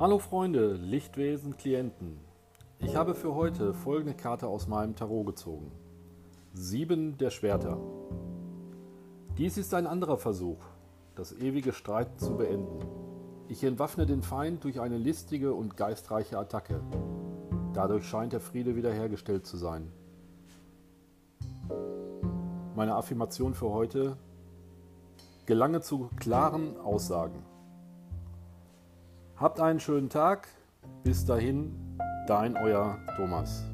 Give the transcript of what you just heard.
Hallo Freunde, Lichtwesen, Klienten. Ich habe für heute folgende Karte aus meinem Tarot gezogen. Sieben der Schwerter. Dies ist ein anderer Versuch, das ewige Streiten zu beenden. Ich entwaffne den Feind durch eine listige und geistreiche Attacke. Dadurch scheint der Friede wiederhergestellt zu sein. Meine Affirmation für heute gelange zu klaren Aussagen. Habt einen schönen Tag. Bis dahin, dein euer Thomas.